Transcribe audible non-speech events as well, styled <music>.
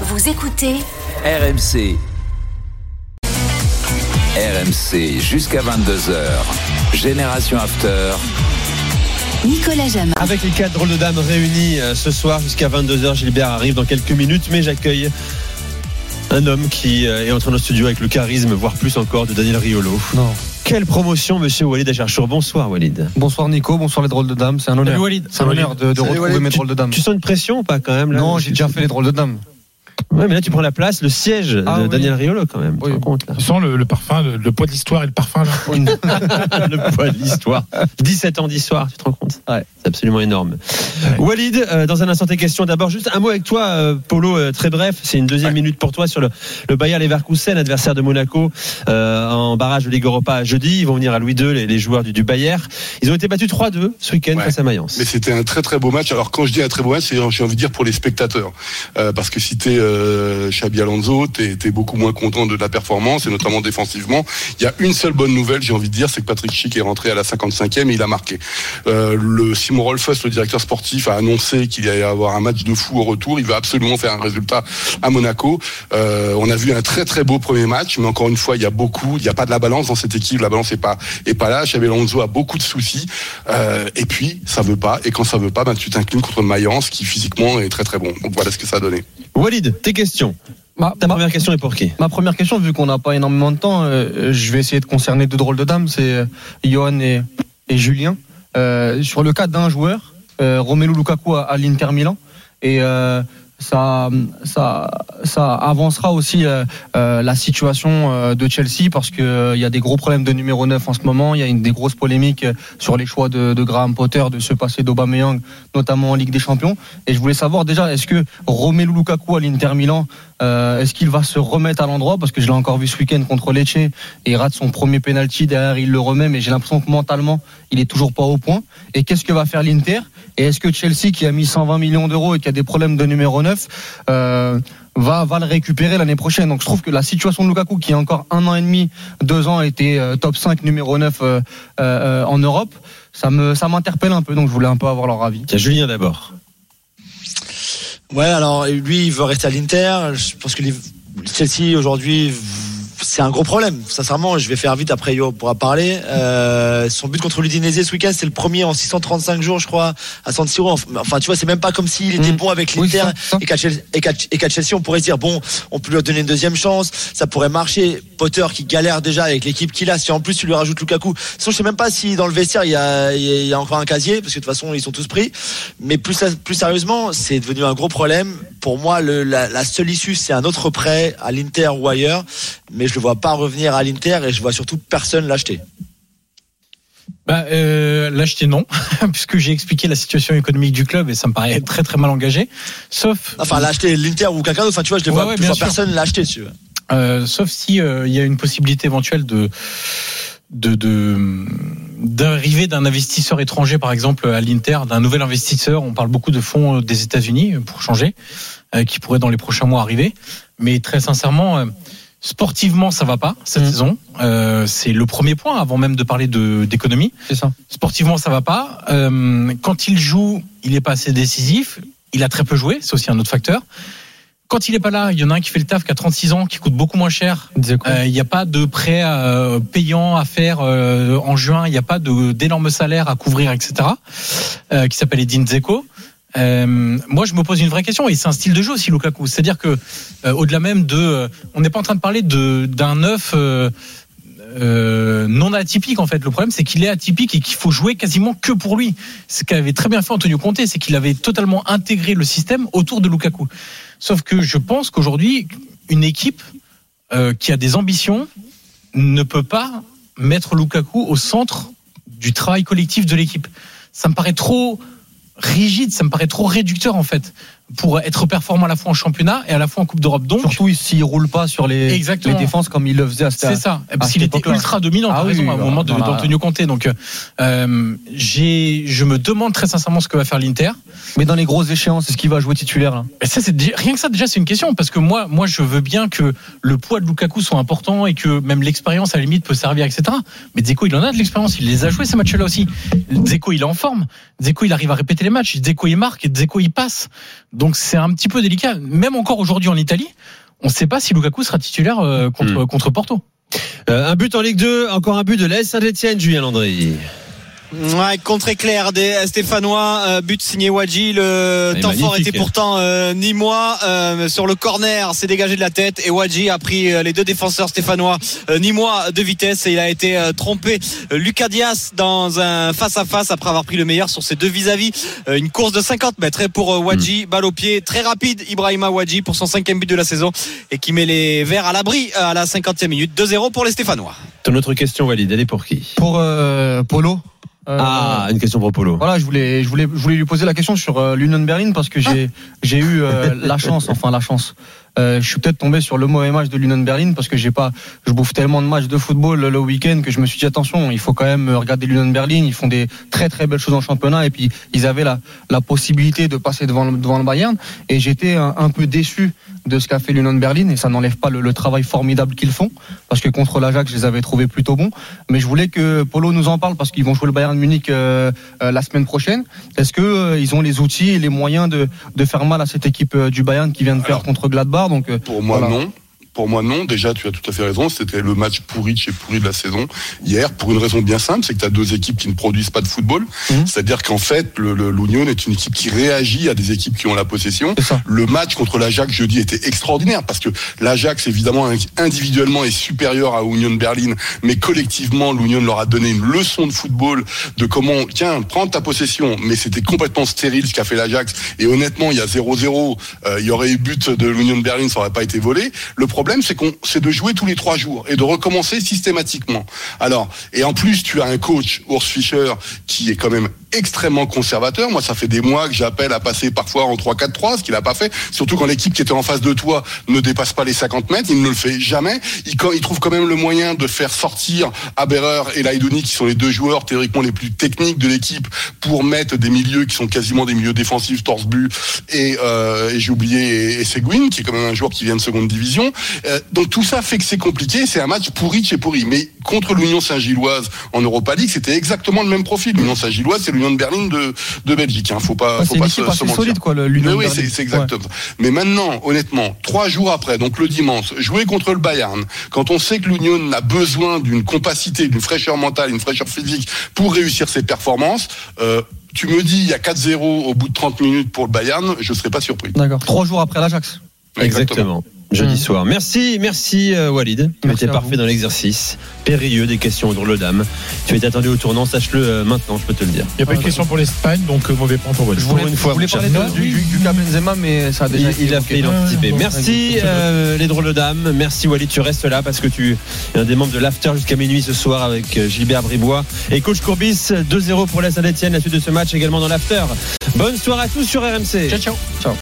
Vous écoutez RMC. RMC jusqu'à 22h. Génération After. Nicolas Jamin. Avec les quatre drôles de dames réunis euh, ce soir jusqu'à 22h, Gilbert arrive dans quelques minutes, mais j'accueille un homme qui euh, est entré dans le studio avec le charisme, voire plus encore, de Daniel Riolo. Non. Quelle promotion, monsieur Walid Acharchour. Bonsoir, Walid. Bonsoir Nico, bonsoir les drôles de dames. C'est un honneur. Salut Walid. C'est un honneur de, de retrouver Walid. mes drôles de dames. Tu sens une pression ou pas quand même là Non, j'ai déjà fait les drôles de dames. Ouais, mais là, tu prends la place, le siège Ah de oui. Daniel Riolo quand même. Oui. rends compte là Tu sens le, le parfum, le, le poids de l'histoire et le parfum là <laughs> Le poids de l'histoire. 17 ans d'histoire, tu te rends compte Ouais. C'est absolument énorme. Walid, euh, dans un instant tes questions. D'abord, juste un mot avec toi, euh, Polo, euh, très bref. C'est une deuxième minute pour toi sur le, le Bayer Leverkusen, adversaire de Monaco, euh, en barrage de Ligue Europa jeudi. Ils vont venir à Louis II, les, les joueurs du, du Bayer. Ils ont été battus 3-2 ce week-end Ouais. face à Mayence. Mais c'était un très très beau match. Alors quand je dis un très beau match, j'ai envie de dire pour les spectateurs, Euh, parce que si t'es euh, Xabi Alonso, t'es es beaucoup moins content de la performance et notamment défensivement. Il y a une seule bonne nouvelle, j'ai envie de dire, c'est que Patrick Schick est rentré à la 55e et il a marqué. Euh, le Simon Rolfes, le directeur sportif, a annoncé qu'il allait avoir un match de fou au retour. Il veut absolument faire un résultat à Monaco. Euh, on a vu un très très beau premier match, mais encore une fois, il y a beaucoup, il n'y a pas de la balance dans cette équipe. La balance est pas est pas là. Xabi Alonso a beaucoup de soucis. Euh, et puis ça veut pas. Et quand ça veut pas, ben tu t'inclines contre Mayence, qui physiquement est très très bon. Donc voilà ce que ça a donné. Walid, tes questions. Ma, Ta ma- première question est pour qui? ma première question, vu qu'on n'a pas énormément de temps, euh, je vais essayer de concerner deux drôles de dames. C'est euh, Johan et, et Julien. Euh, sur le cas d'un joueur, euh, Romelu Lukaku à, à l'Inter Milan. Et ça, ça, ça avancera aussi euh, euh, la situation euh, de Chelsea parce que il y a des gros problèmes de numéro 9 en ce moment. Il y a des grosses polémiques sur les choix de, Graham Potter de se passer d'Aubameyang, notamment en Ligue des Champions. Et je voulais savoir déjà, est-ce que Romelu Lukaku à l'Inter Milan, est-ce qu'il va se remettre à l'endroit? Parce que je l'ai encore vu ce week-end contre Lecce et il rate son premier penalty. Derrière, il le remet, mais j'ai l'impression que mentalement, il est toujours pas au point. Et qu'est-ce que va faire l'Inter? Et est-ce que Chelsea, qui a mis 120 millions d'euros et qui a des problèmes de numéro 9, euh, va, va le récupérer l'année prochaine Donc je trouve que la situation de Lukaku, qui a encore un an et demi, deux ans, était euh, top 5 numéro 9 euh, euh, en Europe, ça me ça m'interpelle un peu. Donc je voulais un peu avoir leur avis. Tiens, Julien d'abord. Ouais, alors lui, il veut rester à l'Inter. Je pense que les- Chelsea aujourd'hui, c'est un gros problème. Sincèrement, je vais faire vite après Yo pourra parler. Euh, son but contre l'Udinese ce week-end, c'est le premier en 635 jours, je crois, à San Siro. Enfin, tu vois, c'est même pas comme s'il était Mhm. bon avec Oui, l'Inter et qu'à qu'à- et qu'à Chelsea, on pourrait se dire bon, on peut lui donner une deuxième chance, ça pourrait marcher. Potter qui galère déjà avec l'équipe qu'il a, si en plus tu lui rajoutes Lukaku, sinon je sais même pas si dans le vestiaire il y a, il y a encore un casier parce que de toute façon ils sont tous pris. Mais plus plus sérieusement, c'est devenu un gros problème. Pour moi, le, la, la seule issue c'est un autre prêt à l'Inter ou ailleurs, mais je le vois pas revenir à l'Inter et je vois surtout personne l'acheter. bah, euh, L'acheter non, <laughs> puisque j'ai expliqué la situation économique du club et ça me paraît très très mal engagé. Sauf, Enfin l'acheter l'Inter ou quelqu'un d'autre. Enfin tu vois, je, Ouais, vois, ouais, je bien vois sûr. personne l'acheter. Tu vois. euh, sauf si euh, il y a une possibilité éventuelle de de de d'arrivée d'un investisseur étranger, par exemple à l'Inter, d'un nouvel investisseur. On parle beaucoup de fonds euh, des États-Unis pour changer, euh, qui pourrait dans les prochains mois arriver. Mais très sincèrement, euh, sportivement, ça va pas cette Mhm. saison. Euh, c'est le premier point avant même de parler de d'économie. C'est ça. Sportivement, ça va pas. Euh, quand il joue, il est pas assez décisif. Il a très peu joué, c'est aussi un autre facteur. Quand il est pas là, il y en a un qui fait le taf, qui a 36 ans, qui coûte beaucoup moins cher. Euh, Il n'y a pas de prêt euh, payant à faire euh, en juin. Il n'y a pas d'énormes salaires à couvrir, etc. euh, qui s'appelle Edin Dzeko. Euh, moi, je me pose une vraie question, et c'est un style de jeu aussi, Lukaku. C'est-à-dire que, euh, au-delà même de, euh, on n'est pas en train de parler de d'un neuf euh, non atypique en fait. Le problème, c'est qu'il est atypique et qu'il faut jouer quasiment que pour lui. Ce qu'avait très bien fait Antonio Conte, c'est qu'il avait totalement intégré le système autour de Lukaku. Sauf que je pense qu'aujourd'hui, une équipe euh, qui a des ambitions ne peut pas mettre Lukaku au centre du travail collectif de l'équipe. Ça me paraît trop rigide, ça me paraît trop réducteur en fait pour être performant à la fois en championnat et à la fois en Coupe d'Europe. Donc, Surtout s'il roule pas sur les, les défenses comme il le faisait à cette c'est ça. Parce qu'il était ultra dominant, Ah raison, oui, à un moment d'Antonio Conte. Donc, euh, j'ai, je me demande très sincèrement ce que va faire l'Inter. Mais dans les grosses échéances, est-ce qu'il va jouer titulaire là Et ça, c'est rien que ça, déjà, c'est une question parce que moi, moi, je veux bien que le poids de Lukaku soit important et que même l'expérience à la limite peut servir, etc. Mais Dzeko, il en a de l'expérience, il les a joués ces matchs-là aussi. Dzeko, il est en forme. Dzeko, il arrive à répéter les matchs. Dzeko, il marque et Dzeko, il passe. Donc Donc c'est un petit peu délicat. Même encore aujourd'hui en Italie, on ne sait pas si Lukaku sera titulaire euh, contre, Hmm. contre Porto. Euh, un but en Ligue 2, encore un but de l'AS Saint-Etienne, Julien Landry. Ouais, contre éclair des Stéphanois, euh, but signé Wadji. Le temps fort était pourtant euh, Nîmois euh, sur le corner, s'est dégagé de la tête et Wadji a pris euh, les deux défenseurs stéphanois euh, Nîmois de vitesse et il a été euh, trompé. Euh, Lucas Diaz dans un face à face après avoir pris le meilleur sur ses deux vis-à-vis. Euh, une course de 50 mètres et pour euh, Wadji, balle au pied, très rapide. Ibrahima Wadji pour son cinquième but de la saison et qui met les Verts à l'abri euh, à la 50e minute. 2-0 pour les Stéphanois. Ton autre question, Walid, elle est pour qui? Pour euh, Polo? Euh, Ah, une question pour Polo. Voilà, je voulais, je voulais, je voulais lui poser la question sur euh, l'Union Berlin parce que j'ai, j'ai eu euh, la chance, enfin la chance. Euh, je suis peut-être tombé sur le mauvais match de l'Union Berlin parce que j'ai pas, je bouffe tellement de matchs de football le week-end que je me suis dit attention, il faut quand même regarder l'Union Berlin. Ils font des très très belles choses en championnat et puis ils avaient la, la possibilité de passer devant le, devant le Bayern. Et j'étais un, un peu déçu de ce qu'a fait l'Union Berlin et ça n'enlève pas le, le travail formidable qu'ils font parce que contre l'Ajax je les avais trouvés plutôt bons. Mais je voulais que Polo nous en parle parce qu'ils vont jouer le Bayern Munich euh, euh, la semaine prochaine. Est-ce que euh, ils ont les outils et les moyens de, de faire mal à cette équipe euh, du Bayern qui vient de perdre Alors, contre Gladbach? Donc euh, Pour moi, voilà. non. Pour moi, non. Déjà, tu as tout à fait raison. C'était le match pourri de chez pourri de la saison hier, pour une raison bien simple, c'est que tu as deux équipes qui ne produisent pas de football. Mhm. C'est-à-dire qu'en fait, l'Union est une équipe qui réagit à des équipes qui ont la possession. Le match contre l'Ajax jeudi était extraordinaire parce que l'Ajax, évidemment, individuellement est supérieur à Union Berlin, mais collectivement, l'Union leur a donné une leçon de football de comment, tiens, prends ta possession. Mais c'était complètement stérile ce qu'a fait l'Ajax. Et honnêtement, il y a 0-0, euh, il y aurait eu but de l'Union Berlin, ça aurait pas été volé. Le problème, c'est qu'on, c'est de jouer tous les trois jours et de recommencer systématiquement. Alors, et en plus, tu as un coach, Urs Fischer, qui est quand même extrêmement conservateur. Moi, ça fait des mois que j'appelle à passer parfois en 3-4-3, ce qu'il a pas fait. Surtout quand l'équipe qui était en face de toi ne dépasse pas les 50 mètres, il ne le fait jamais. Il, trouve quand même le moyen de faire sortir Aberer et Laidouni, qui sont les deux joueurs théoriquement les plus techniques de l'équipe, pour mettre des milieux qui sont quasiment des milieux défensifs, torse bu et, euh, et j'ai oublié et, Seguin, qui est quand même un joueur qui vient de seconde division. Euh, donc tout ça fait que c'est compliqué. C'est un match pourri chez pourri. Mais contre l'Union Saint-Gilloise en Europa League, c'était exactement le même profil. L'Union Saint-Gilloise, c'est l'Union de Berlin de, de Belgique. Hein. Faut pas, Ouais, faut pas se, mentir. solide quoi le- Mais l'Union oui, Berlin. c'est c'est exactement. Mais maintenant, honnêtement, trois jours après, donc le dimanche, jouer contre le Bayern, quand on sait que l'Union a besoin d'une compacité, d'une fraîcheur mentale, une fraîcheur physique pour réussir ses performances, euh, tu me dis il y a 4-0 au bout de 30 minutes pour le Bayern, je serais pas surpris. D'accord. Trois jours après l'Ajax. Exactement. Jeudi Mmh. soir. Merci, merci euh, Walid. Tu Merci étais parfait vous. dans l'exercice. Périlleux des questions au drôle d'âme. Tu étais attendu au tournant, sache-le euh, maintenant, je peux te le dire. Il n'y a pas de question pour l'Espagne, donc euh, mauvais point pour Walid. Je Pour voulais, une fois, je voulais parler de- du, du, du cas Benzema mais ça a déjà Il, été il a fait l'anticiper. Ouais, Merci euh, les drôles d'âme. Merci Walid, tu restes là parce que tu es un des membres de l'after jusqu'à minuit ce soir avec Gilbert Bribois et coach Courbis 2-0 pour la Saint-Etienne. La suite de ce match également dans l'after. Bonne soirée à tous sur RMC. Ciao, ciao. Ciao.